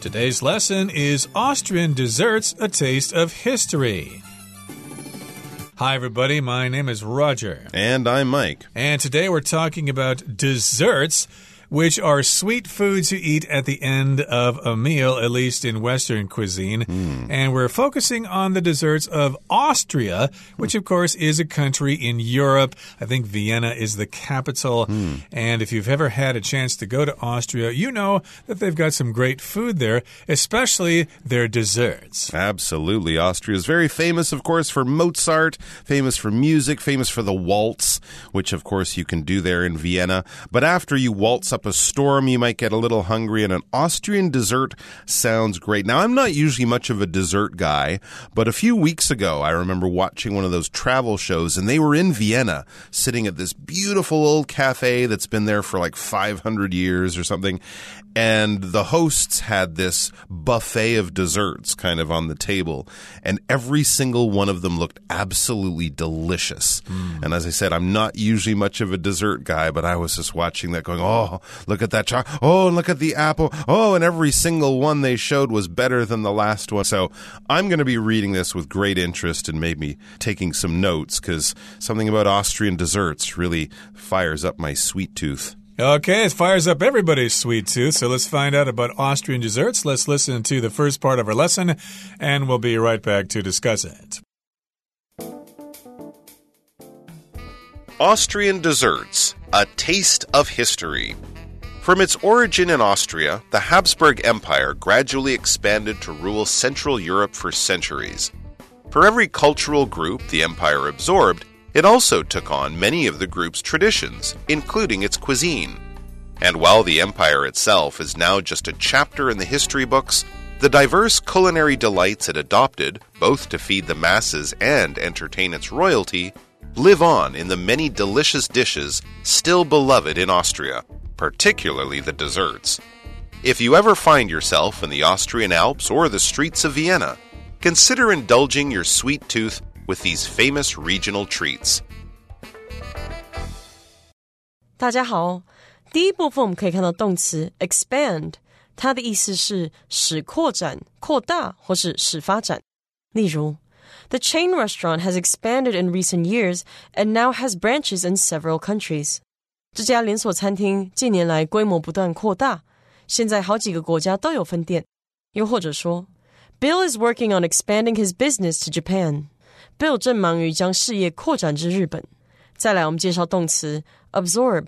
Today's lesson is Austrian Desserts A Taste of History. Hi, everybody. My name is Roger. And I'm Mike. And today we're talking about desserts which are sweet foods you eat at the end of a meal, at least in Western cuisine. Mm. And we're focusing on the desserts of Austria, which, of course, is a country in Europe. I think Vienna is the capital. Mm. And if you've ever had a chance to go to Austria, you know that they've got some great food there, especially their desserts. Absolutely. Austria is very famous, of course, for Mozart, famous for music, famous for the waltz, which, of course, you can do there in Vienna. But after you waltz up up a storm, you might get a little hungry, and an Austrian dessert sounds great. Now, I'm not usually much of a dessert guy, but a few weeks ago, I remember watching one of those travel shows, and they were in Vienna, sitting at this beautiful old cafe that's been there for like 500 years or something and the hosts had this buffet of desserts kind of on the table and every single one of them looked absolutely delicious. Mm. and as i said i'm not usually much of a dessert guy but i was just watching that going oh look at that chocolate oh look at the apple. Oh and every single one they showed was better than the last one. So i'm going to be reading this with great interest and maybe taking some notes because something about austrian desserts really fires up my sweet tooth Okay, it fires up everybody's sweet tooth. So let's find out about Austrian desserts. Let's listen to the first part of our lesson, and we'll be right back to discuss it. Austrian desserts, a taste of history. From its origin in Austria, the Habsburg Empire gradually expanded to rule Central Europe for centuries. For every cultural group the empire absorbed, it also took on many of the group's traditions, including its cuisine. And while the empire itself is now just a chapter in the history books, the diverse culinary delights it adopted, both to feed the masses and entertain its royalty, live on in the many delicious dishes still beloved in Austria, particularly the desserts. If you ever find yourself in the Austrian Alps or the streets of Vienna, consider indulging your sweet tooth with these famous regional treats. 大家好，第一部分我们可以看到动词 expand，它的意思是使扩展、扩大或是使发展。例如，The chain restaurant has expanded in recent years and now has branches in several countries。这家连锁餐厅近年来规模不断扩大，现在好几个国家都有分店。又或者说，Bill is working on expanding his business to Japan。 Bill 正忙于将事业扩展至日本。再来，我们介绍动词 absorb，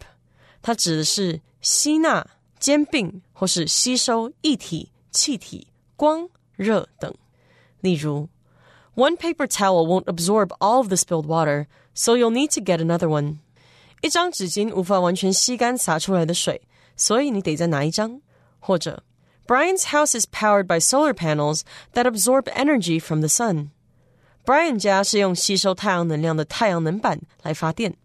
它指的是吸纳、兼并或是吸收液体、气体、光、热等。例如，One paper towel won't absorb all of the spilled water, so you'll need to get another one。一张纸巾无法完全吸干洒出来的水，所以你得再拿一张。或者，Brian's house is powered by solar panels that absorb energy from the sun。 Brian 家是用吸收太阳能量的太阳能板来发电。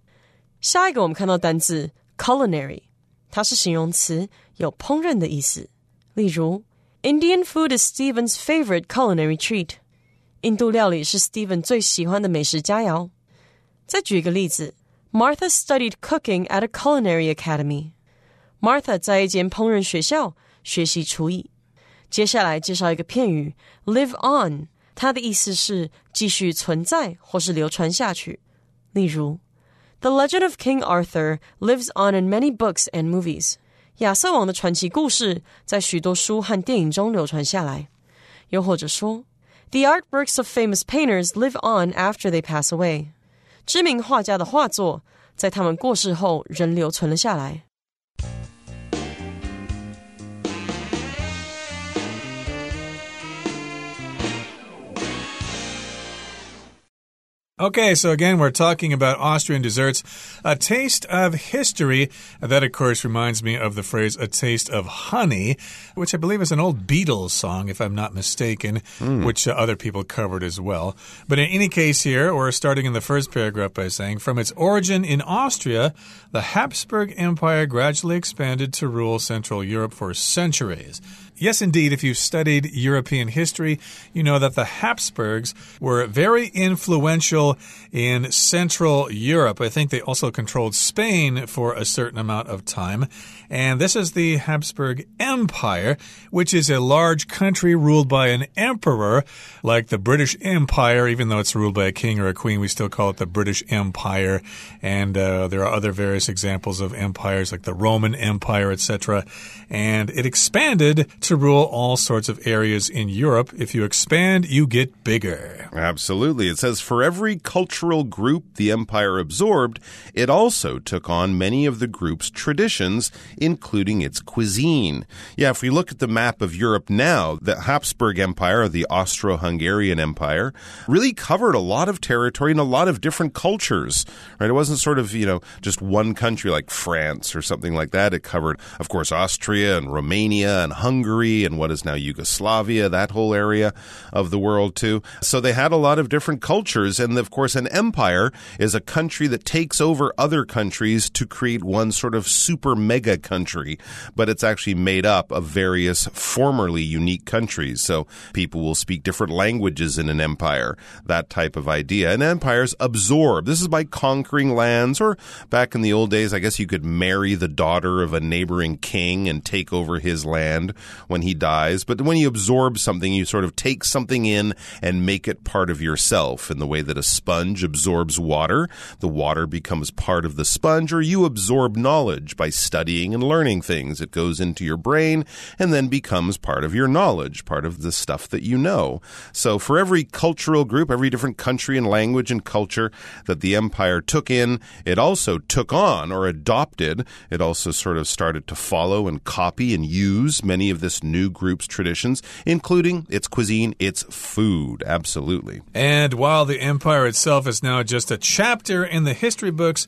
下一个我们看到单字 culinary，它是形容词，有烹饪的意思。例如，Indian food is Stephen's favorite culinary treat。印度料理是 Stephen 最喜欢的美食佳肴。再举一个例子，Martha studied cooking at a culinary academy。Martha 在一间烹饪学校学习厨艺。接下来介绍一个片语 live on。它的意思是继续存在或是流传下去。例如，The Legend of King Arthur lives on in many books and movies。亚瑟王的传奇故事在许多书和电影中流传下来。又或者说，The artworks of famous painters live on after they pass away。知名画家的画作在他们过世后仍留存了下来。 Okay, so again, we're talking about Austrian desserts. A taste of history. That, of course, reminds me of the phrase a taste of honey, which I believe is an old Beatles song, if I'm not mistaken, mm. which uh, other people covered as well. But in any case, here, we're starting in the first paragraph by saying, from its origin in Austria, the Habsburg Empire gradually expanded to rule Central Europe for centuries. Yes, indeed. If you've studied European history, you know that the Habsburgs were very influential control in Central Europe. I think they also controlled Spain for a certain amount of time. And this is the Habsburg Empire, which is a large country ruled by an emperor, like the British Empire, even though it's ruled by a king or a queen, we still call it the British Empire. And uh, there are other various examples of empires like the Roman Empire, etc. And it expanded to rule all sorts of areas in Europe. If you expand, you get bigger. Absolutely. It says for every cultural group the empire absorbed, it also took on many of the group's traditions including its cuisine. Yeah, if we look at the map of Europe now, the Habsburg Empire, the Austro Hungarian Empire, really covered a lot of territory and a lot of different cultures, right? It wasn't sort of, you know, just one country like France or something like that. It covered, of course, Austria and Romania and Hungary and what is now Yugoslavia, that whole area of the world too. So they had a lot of different cultures. And of course, an empire is a country that takes over other countries to create one sort of super mega country, but it's actually made up of various formerly unique countries. So people will speak different languages in an empire, that type of idea. And empires absorb. This is by conquering lands, or back in the old days, I guess you could marry the daughter of a neighboring king and take over his land when he dies. But when you absorb something, you sort of take something in and make it part of yourself in the way that a sponge absorbs water. The water becomes part of the sponge, or you absorb knowledge by studying and learning things. It goes into your brain and then becomes part of your knowledge, part of the stuff that you know. So for every cultural group, every different country and language and culture that the empire took in, it also took on or adopted. It also sort of started to follow and copy and use many of this new group's traditions, including its cuisine, its food. Absolutely. And while the empire itself is now just a chapter in the history books,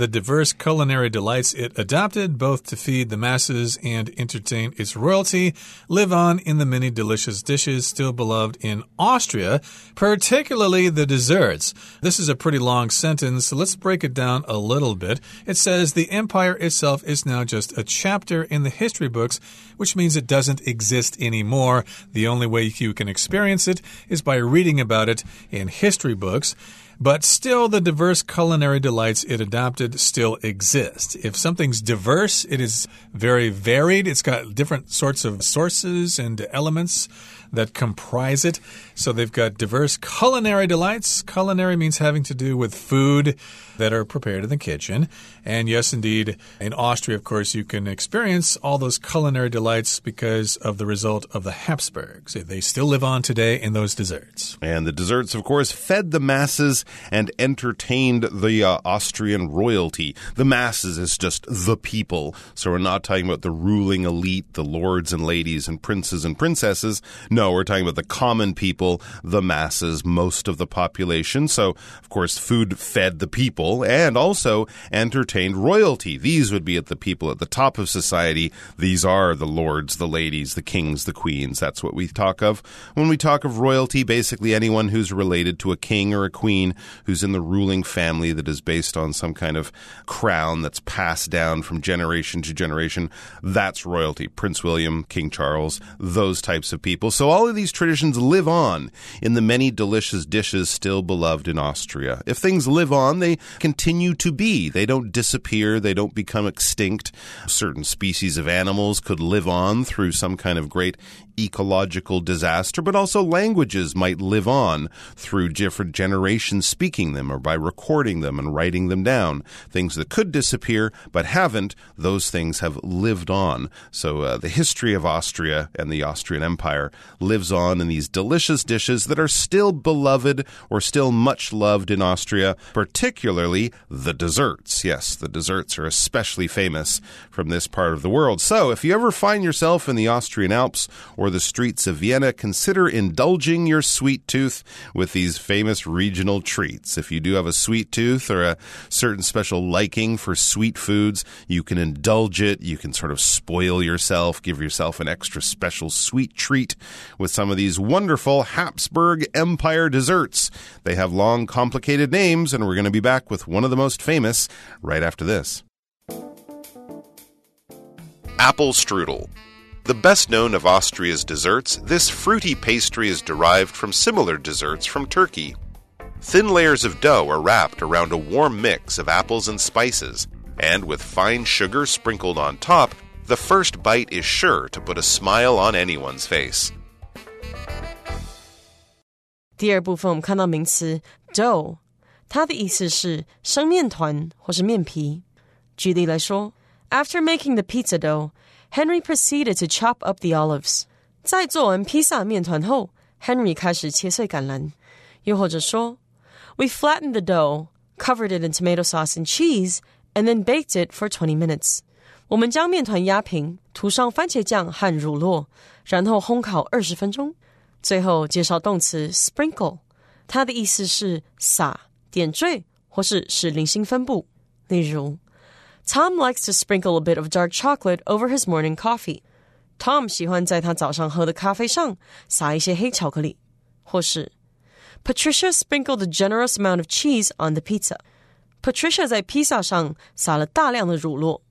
the diverse culinary delights it adopted, both to feed the masses and entertain its royalty, live on in the many delicious dishes still beloved in Austria, particularly the desserts. This is a pretty long sentence, so let's break it down a little bit. It says the empire itself is now just a chapter in the history books, which means it doesn't exist anymore. The only way you can experience it is by reading about it in history books. But still, the diverse culinary delights it adopted still exist. If something's diverse, it is very varied. It's got different sorts of sources and elements that comprise it. So they've got diverse culinary delights. Culinary means having to do with food that are prepared in the kitchen. And yes, indeed, in Austria, of course, you can experience all those culinary delights because of the result of the Habsburgs. They still live on today in those desserts. And the desserts, of course, fed the masses and entertained the uh, Austrian royalty. The masses is just the people. So we're not talking about the ruling elite, the lords and ladies and princes and princesses. No, we're talking about the common people, the masses, most of the population. So, of course, food fed the people and also entertained royalty. These would be at the people at the top of society. These are the lords, the ladies, the kings, the queens. That's what we talk of. When we talk of royalty, basically anyone who's related to a king or a queen who's in the ruling family that is based on some kind of crown that's passed down from generation to generation. That's royalty. Prince William, King Charles, those types of people. So all of these traditions live on in the many delicious dishes still beloved in Austria. If things live on, they continue to be. They don't disappear, they don't become extinct. Certain species of animals could live on through some kind of great ecological disaster, but also languages might live on through different generations speaking them or by recording them and writing them down. Things that could disappear but haven't, those things have lived on. So uh, the history of Austria and the Austrian Empire lives on in these delicious dishes that are still beloved or still much loved in Austria, particularly the desserts. Yes, the desserts are especially famous from this part of the world. So if you ever find yourself in the Austrian Alps or the streets of Vienna, consider indulging your sweet tooth with these famous regional treats. If you do have a sweet tooth or a certain special liking for sweet foods, you can indulge it. You can sort of spoil yourself, give yourself an extra special sweet treat with some of these wonderful Habsburg Empire desserts. They have long, complicated names, and we're going to be back with one of the most famous right after this. Apple strudel. The best known of Austria's desserts, this fruity pastry is derived from similar desserts from Turkey. Thin layers of dough are wrapped around a warm mix of apples and spices, and with fine sugar sprinkled on top, the first bite is sure to put a smile on anyone's face. 第二部分我们看到名词 dough，它的意思是生面团或是面皮。举例来说，After making the pizza dough, Henry proceeded to chop up the olives。在做完披萨面团后，Henry 开始切碎橄榄。又或者说，We flattened the dough, covered it in tomato sauce and cheese, and then baked it for twenty minutes。我们将面团压平，涂上番茄酱和乳酪，然后烘烤二十分钟。 最后介绍动词 sprinkle，它的意思是撒、点缀或是使零星分布。例如，Tom likes to sprinkle a bit of dark chocolate over his morning coffee。Tom 喜欢在他早上喝的咖啡上撒一些黑巧克力，或是 Patricia sprinkled a generous amount of cheese on the pizza。Patricia 在披萨上撒了大量的乳酪。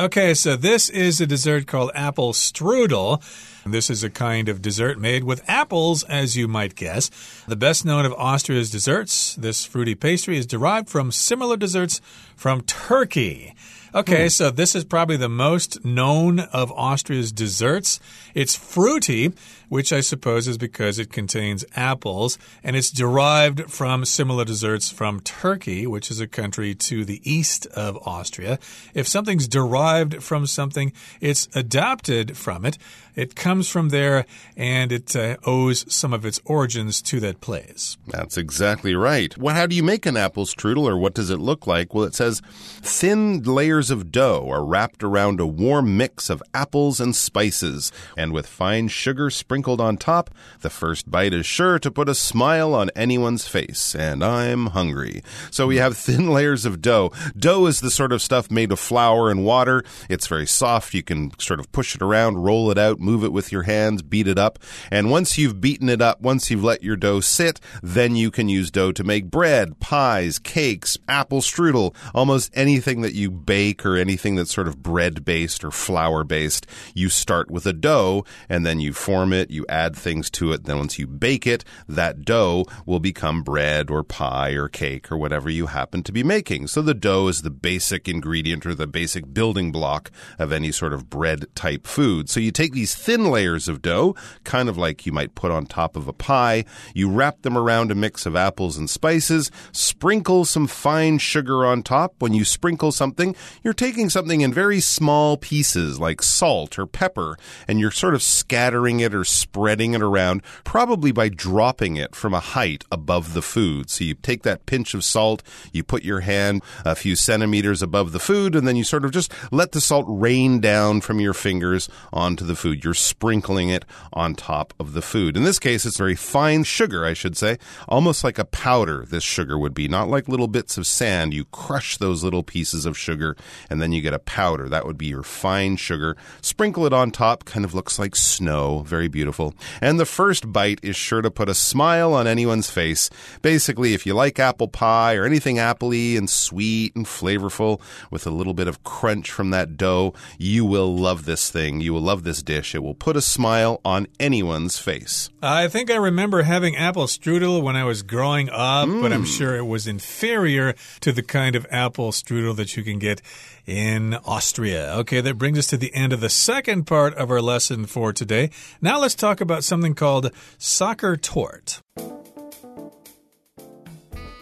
Okay, so this is a dessert called apple strudel. This is a kind of dessert made with apples, as you might guess. The best known of Austria's desserts, this fruity pastry is derived from similar desserts from Turkey. Okay, hmm. so this is probably the most known of Austria's desserts. It's fruity, which I suppose is because it contains apples, and it's derived from similar desserts from Turkey, which is a country to the east of Austria. If something's derived from something, it's adapted from it. It comes from there and it uh, owes some of its origins to that place. That's exactly right. Well, how do you make an apple strudel or what does it look like? Well, it says thin layers of dough are wrapped around a warm mix of apples and spices, and with fine sugar sprinkled on top, the first bite is sure to put a smile on anyone's face. And I'm hungry. So we have thin layers of dough. Dough is the sort of stuff made of flour and water. It's very soft. You can sort of push it around, roll it out, move it with your hands, beat it up. And once you've beaten it up, once you've let your dough sit, then you can use dough to make bread, pies, cakes, apple strudel, almost anything that you bake or anything that's sort of bread based or flour based. You start with a dough and then you form it, you add things to it. Then once you bake it, that dough will become bread or pie or cake or whatever you happen to be making. So the dough is the basic ingredient or the basic building block of any sort of bread type food. So you take these thin layers of dough, kind of like you might put on top of a pie. You wrap them around a mix of apples and spices, sprinkle some fine sugar on top. When you sprinkle something, you're taking something in very small pieces like salt or pepper, and you're sort of scattering it or spreading it around, probably by dropping it from a height above the food. So you take that pinch of salt, you put your hand a few centimeters above the food, and then you sort of just let the salt rain down from your fingers onto the food you're sprinkling it on top of the food. In this case, it's very fine sugar, I should say, almost like a powder, this sugar would be, not like little bits of sand. You crush those little pieces of sugar and then you get a powder. That would be your fine sugar. Sprinkle it on top, kind of looks like snow, very beautiful. And the first bite is sure to put a smile on anyone's face. Basically, if you like apple pie or anything appley and sweet and flavorful with a little bit of crunch from that dough, you will love this thing. You will love this dish. It will put a smile on anyone's face. I think I remember having apple strudel when I was growing up, mm. but I'm mm. sure it was inferior to the kind of apple strudel that you can get in Austria. Okay, that brings us to the end of the second part of our lesson for today. Now let's talk about something called Sachertorte.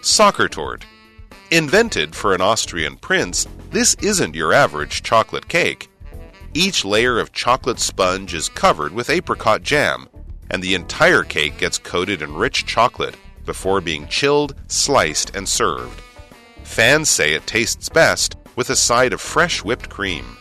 Soccer tort. Invented for an Austrian prince, this isn't your average chocolate cake. Each layer of chocolate sponge is covered with apricot jam, and the entire cake gets coated in rich chocolate before being chilled, sliced, and served. Fans say it tastes best with a side of fresh whipped cream.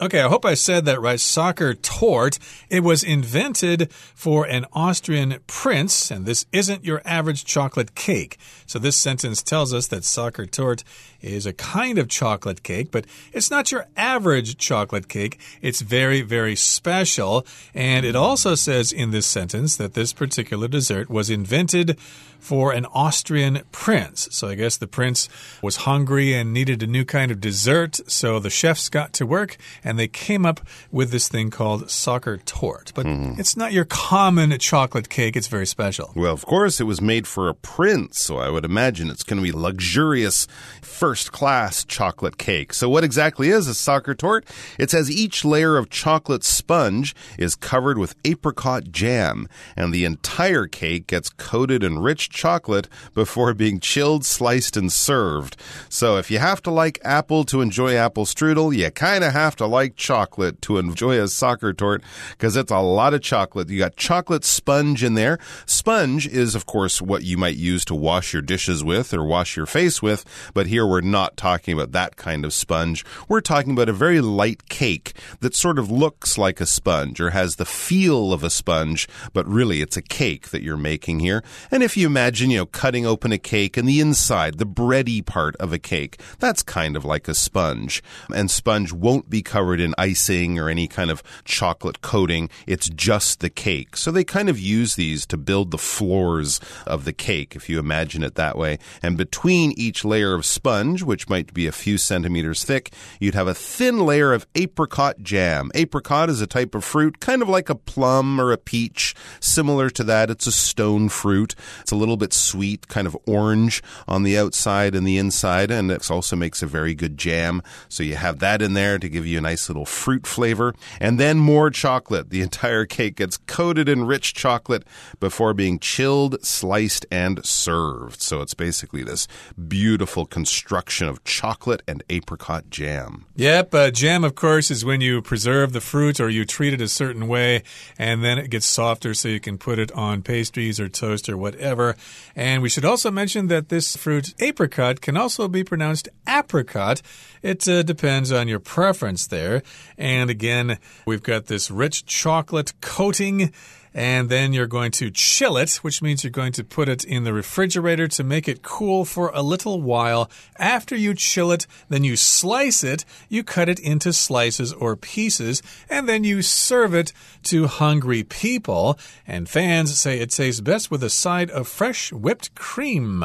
Okay, I hope I said that right. Sachertorte. It was invented for an Austrian prince, and this isn't your average chocolate cake. So this sentence tells us that Sachertorte is a kind of chocolate cake, but it's not your average chocolate cake. It's very, very special. And it also says in this sentence that this particular dessert was invented for an Austrian prince. So I guess the prince was hungry and needed a new kind of dessert. So the chefs got to work and they came up with this thing called Sachertorte. But mm. it's not your common chocolate cake, it's very special. Well, of course, it was made for a prince. So I would imagine it's going to be luxurious first class chocolate cake. So, what exactly is a Sachertorte? It says each layer of chocolate sponge is covered with apricot jam, and the entire cake gets coated in rich chocolate before being chilled, sliced, and served. So, if you have to like apple to enjoy apple strudel, you kind of have to like chocolate to enjoy a Sachertorte because it's a lot of chocolate. You got chocolate sponge in there. Sponge is, of course, what you might use to wash your dishes with or wash your face with, but here we're we're not talking about that kind of sponge. We're talking about a very light cake that sort of looks like a sponge or has the feel of a sponge, but really it's a cake that you're making here. And if you imagine, you know, cutting open a cake and the inside, the bready part of a cake, that's kind of like a sponge. And sponge won't be covered in icing or any kind of chocolate coating. It's just the cake. So they kind of use these to build the floors of the cake, if you imagine it that way. And between each layer of sponge, sponge, which might be a few centimeters thick, you'd have a thin layer of apricot jam. Apricot is a type of fruit, kind of like a plum or a peach. Similar to that, it's a stone fruit. It's a little bit sweet, kind of orange on the outside and the inside, and it also makes a very good jam. So you have that in there to give you a nice little fruit flavor. And then more chocolate. The entire cake gets coated in rich chocolate before being chilled, sliced, and served. So it's basically this beautiful construction construction of chocolate and apricot jam. Yep, uh, jam, of course, is when you preserve the fruit or you treat it a certain way and then it gets softer so you can put it on pastries or toast or whatever. And we should also mention that this fruit, apricot, can also be pronounced apricot. It uh, depends on your preference there. And again, we've got this rich chocolate coating and then you're going to chill it, which means you're going to put it in the refrigerator to make it cool for a little while. After you chill it, then you slice it, you cut it into slices or pieces, and then you serve it to hungry people. And fans say it tastes best with a side of fresh whipped cream.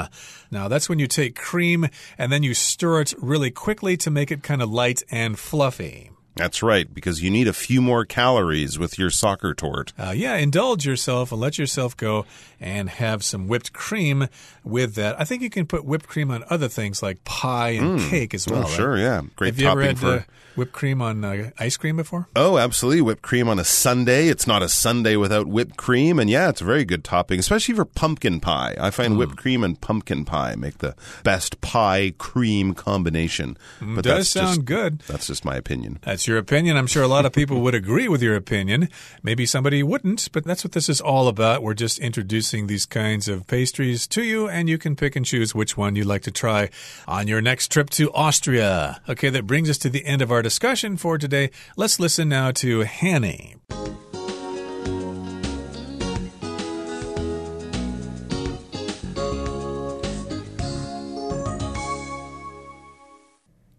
Now, that's when you take cream and then you stir it really quickly to make it kind of light and fluffy. That's right, because you need a few more calories with your Sachertorte. Uh, yeah, indulge yourself and let yourself go and have some whipped cream with that. I think you can put whipped cream on other things like pie and mm. cake as well. Oh, right? sure, yeah. Great Have you ever had, for. Uh, whipped cream on uh, ice cream before? Oh, absolutely. Whipped cream on a sundae. It's not a sundae without whipped cream. And yeah, it's a very good topping, especially for pumpkin pie. I find mm. whipped cream and pumpkin pie make the best pie cream combination. Mm, but Does sound just, good. That's just my opinion. That's your opinion. I'm sure a lot of people would agree with your opinion. Maybe somebody wouldn't, but that's what this is all about. We're just introducing these kinds of pastries to you, and you can pick and choose which one you'd like to try on your next trip to Austria. Okay, that brings us to the end of our discussion for today. Let's listen now to Hanny.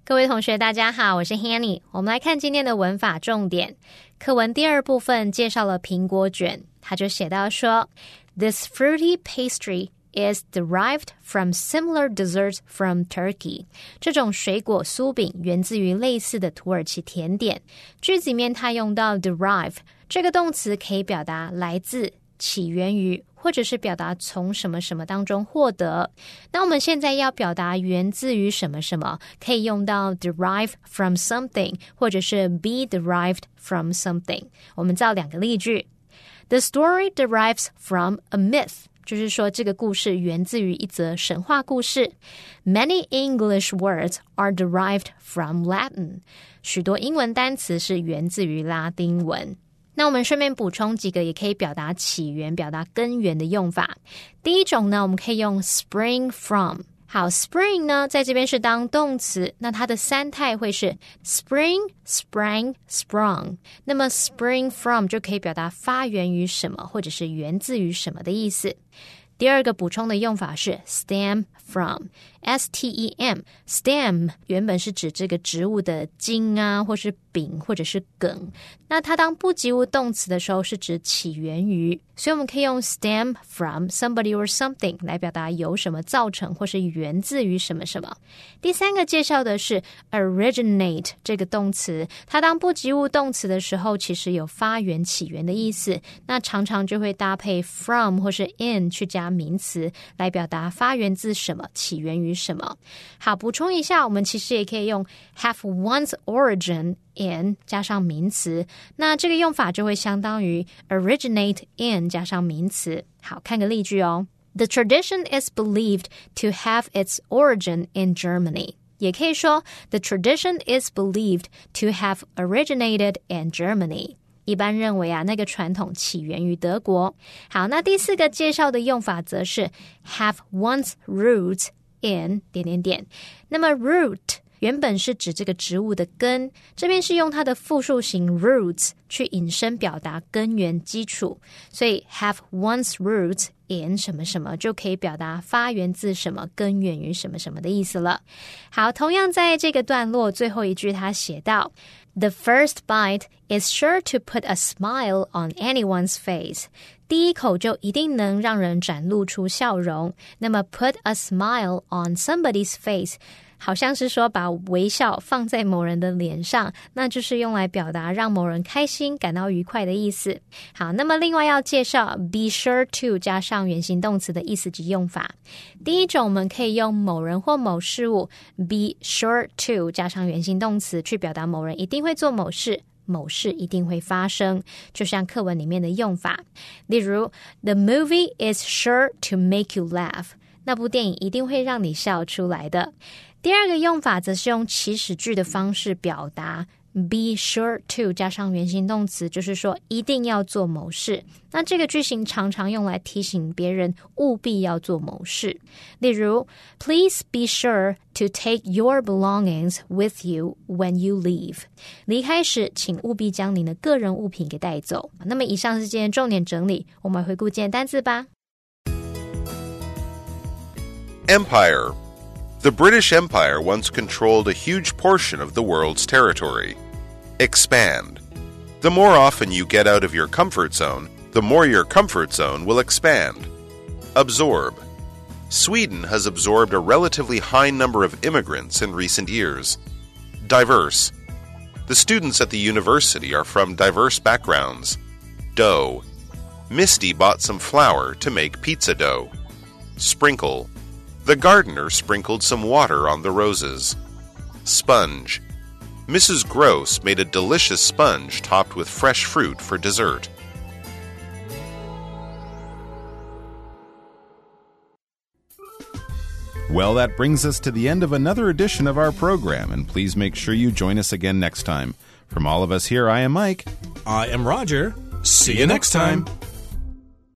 各位同学，大家好，我是 Hanny。我们来看今天的文法重点。课文第二部分介绍了苹果卷，他就写到说：“This fruity pastry is derived from similar desserts from Turkey。这种水果酥饼源自于类似的土耳其甜点。句子里面它用到 derive 这个动词，可以表达来自、起源于，或者是表达从什么什么当中获得。那我们现在要表达源自于什么什么，可以用到 derive from something，或者是 be derived from something。我们造两个例句：The story derives from a myth。就是说，这个故事源自于一则神话故事。Many English words are derived from Latin。许多英文单词是源自于拉丁文。那我们顺便补充几个也可以表达起源、表达根源的用法。第一种呢，我们可以用 spring from。好，spring 呢，在这边是当动词，那它的三态会是 spring、sprang、sprung。那么 spring from 就可以表达发源于什么，或者是源自于什么的意思。第二个补充的用法是 stem from。S T E M stem 原本是指这个植物的茎啊，或是柄，或者是梗。那它当不及物动词的时候，是指起源于，所以我们可以用 stem from somebody or something 来表达由什么造成，或是源自于什么什么。第三个介绍的是 originate 这个动词，它当不及物动词的时候，其实有发源、起源的意思。那常常就会搭配 from 或是 in 去加名词，来表达发源自什，起源于。什么？好，补充一下，我们其实也可以用 have one's origin in 加上名词，那这个用法就会相当于 originate in 加上名词。好，看个例句哦。The tradition is believed to have its origin in Germany。也可以说 The tradition is believed to have originated in Germany。 一般认为啊，那个传统起源于德国。好，那第四个介绍的用法则是 have once roots in 点点点，那么 root 原本是指这个植物的根，这边是用它的复数形 roots 去引申表达根源基础，所以 have once roots in 什么什么就可以表达发源自什么、根源于什么什么的意思了。好，同样在这个段落最后一句，他写到。The first bite is sure to put a smile on anyone's face. 第一口就一定能让人展露出笑容。那么，put a smile on somebody's face 好像是说把微笑放在某人的脸上，那就是用来表达让某人开心、感到愉快的意思。好，那么另外要介绍 be sure to 加上原形动词的意思及用法。第一种，我们可以用某人或某事物 be sure to 加上原形动词去表达某人一定会做某事，某事一定会发生。就像课文里面的用法，例如 The movie is sure to make you laugh，那部电影一定会让你笑出来的。第二个用法则是用祈使句的方式表达，be sure to 加上原形动词，就是说一定要做某事。那这个句型常常用来提醒别人务必要做某事。例如，Please be sure to take your belongings with you when you leave。离开时，请务必将您的个人物品给带走。那么，以上是今天重点整理，我们回顾今天单词吧。Empire The British Empire once controlled a huge portion of the world's territory. Expand. The more often you get out of your comfort zone, the more your comfort zone will expand. Absorb. Sweden has absorbed a relatively high number of immigrants in recent years. Diverse. The students at the university are from diverse backgrounds. Dough. Misty bought some flour to make pizza dough. Sprinkle. The gardener sprinkled some water on the roses. Sponge. Mrs. Gross made a delicious sponge topped with fresh fruit for dessert. Well, that brings us to the end of another edition of our program, and please make sure you join us again next time. From all of us here, I am Mike. I am Roger. See you next time.